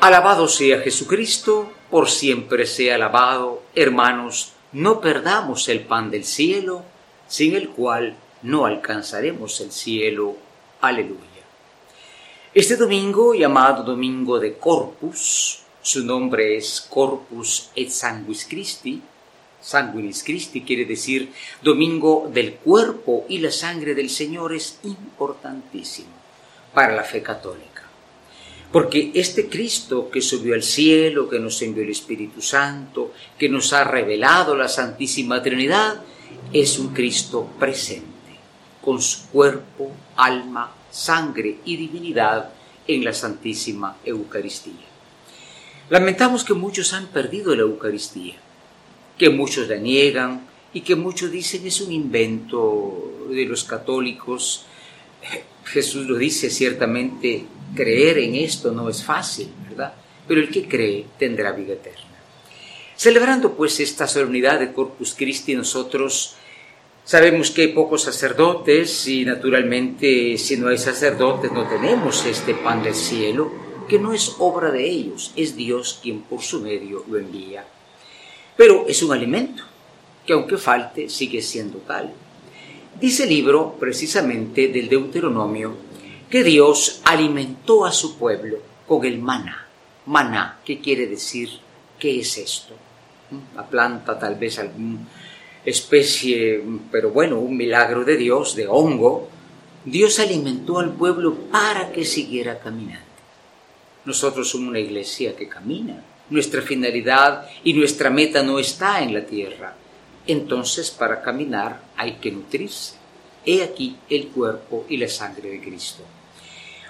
Alabado sea Jesucristo, por siempre sea alabado. Hermanos, no perdamos el pan del cielo, sin el cual no alcanzaremos el cielo. Aleluya. Este domingo, llamado Domingo de Corpus, su nombre es Corpus et Sanguis Christi, Sanguinis Christi quiere decir Domingo del cuerpo y la sangre del Señor es importantísimo para la fe católica. Porque este Cristo que subió al cielo, que nos envió el Espíritu Santo, que nos ha revelado la Santísima Trinidad, es un Cristo presente, con su cuerpo, alma, sangre y divinidad en la Santísima Eucaristía. Lamentamos que muchos han perdido la Eucaristía, que muchos la niegan y que muchos dicen es un invento de los católicos. Jesús lo dice ciertamente, Creer en esto no es fácil, ¿verdad? Pero el que cree tendrá vida eterna. Celebrando pues esta solemnidad de Corpus Christi, nosotros sabemos que hay pocos sacerdotes y naturalmente si no hay sacerdotes no tenemos este pan del cielo, que no es obra de ellos, es Dios quien por su medio lo envía. Pero es un alimento que aunque falte sigue siendo tal. Dice el libro precisamente del Deuteronomio que Dios alimentó a su pueblo con el maná. Maná, ¿qué quiere decir? ¿Qué es esto? La planta, tal vez alguna especie, pero bueno, un milagro de Dios, de hongo. Dios alimentó al pueblo para que siguiera caminando. Nosotros somos una iglesia que camina. Nuestra finalidad y nuestra meta no está en la tierra. Entonces, para caminar hay que nutrirse. He aquí el cuerpo y la sangre de Cristo.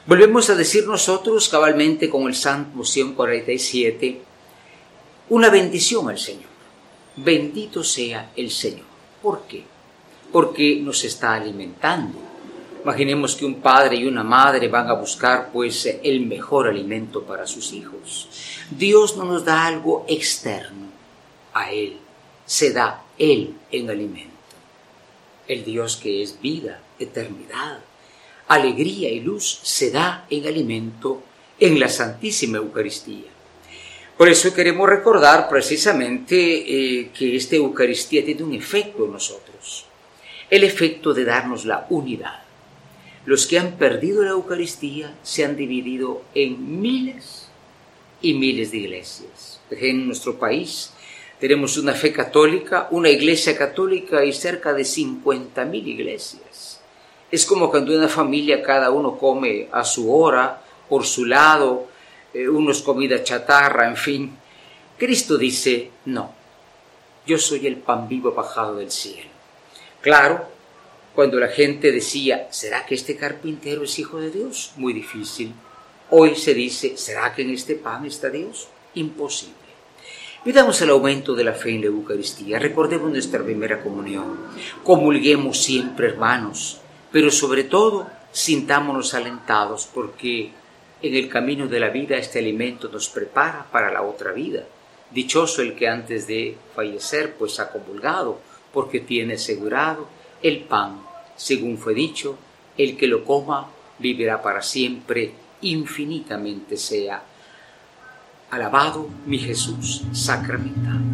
Volvemos a decir nosotros cabalmente con el Santo 147, una bendición al Señor. Bendito sea el Señor. ¿Por qué? Porque nos está alimentando. Imaginemos que un padre y una madre van a buscar pues el mejor alimento para sus hijos. Dios no nos da algo externo a Él, se da Él en alimento. El Dios que es vida, eternidad, alegría y luz se da en alimento en la Santísima Eucaristía. Por eso queremos recordar precisamente eh, que esta Eucaristía tiene un efecto en nosotros, el efecto de darnos la unidad. Los que han perdido la Eucaristía se han dividido en miles y miles de iglesias. En nuestro país tenemos una fe católica, una iglesia católica y cerca de 50.000 iglesias. Es como cuando una familia cada uno come a su hora, por su lado, eh, unos comida chatarra, en fin. Cristo dice, no, yo soy el pan vivo bajado del cielo. Claro, cuando la gente decía, ¿será que este carpintero es hijo de Dios? Muy difícil. Hoy se dice, ¿será que en este pan está Dios? Imposible. Pidamos el aumento de la fe en la Eucaristía. Recordemos nuestra primera comunión. Comulguemos siempre, hermanos pero sobre todo sintámonos alentados porque en el camino de la vida este alimento nos prepara para la otra vida. Dichoso el que antes de fallecer pues ha comulgado, porque tiene asegurado el pan, según fue dicho, el que lo coma vivirá para siempre, infinitamente sea. Alabado mi Jesús sacramentado.